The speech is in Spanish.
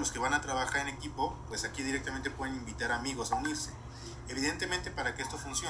los que van a trabajar en equipo, pues aquí directamente pueden invitar amigos a unirse. Evidentemente para que esto funcione,